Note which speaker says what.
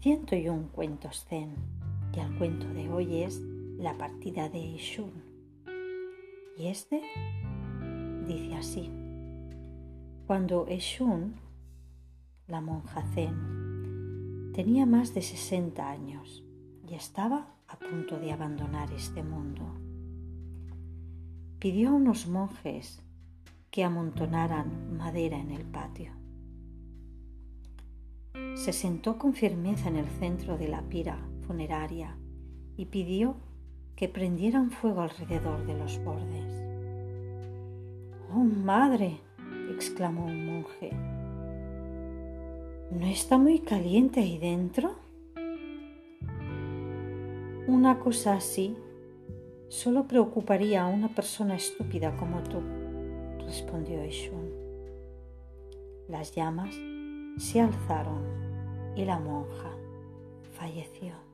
Speaker 1: 101 cuentos zen y el cuento de hoy es La partida de Ishun. Y este dice así. Cuando Eshun, la monja zen, tenía más de 60 años y estaba a punto de abandonar este mundo, pidió a unos monjes que amontonaran madera en el patio. Se sentó con firmeza en el centro de la pira funeraria y pidió que prendieran fuego alrededor de los bordes. ¡Oh, madre! exclamó un monje. ¿No está muy caliente ahí dentro? Una cosa así solo preocuparía a una persona estúpida como tú, respondió Eshun. Las llamas se alzaron y la monja falleció.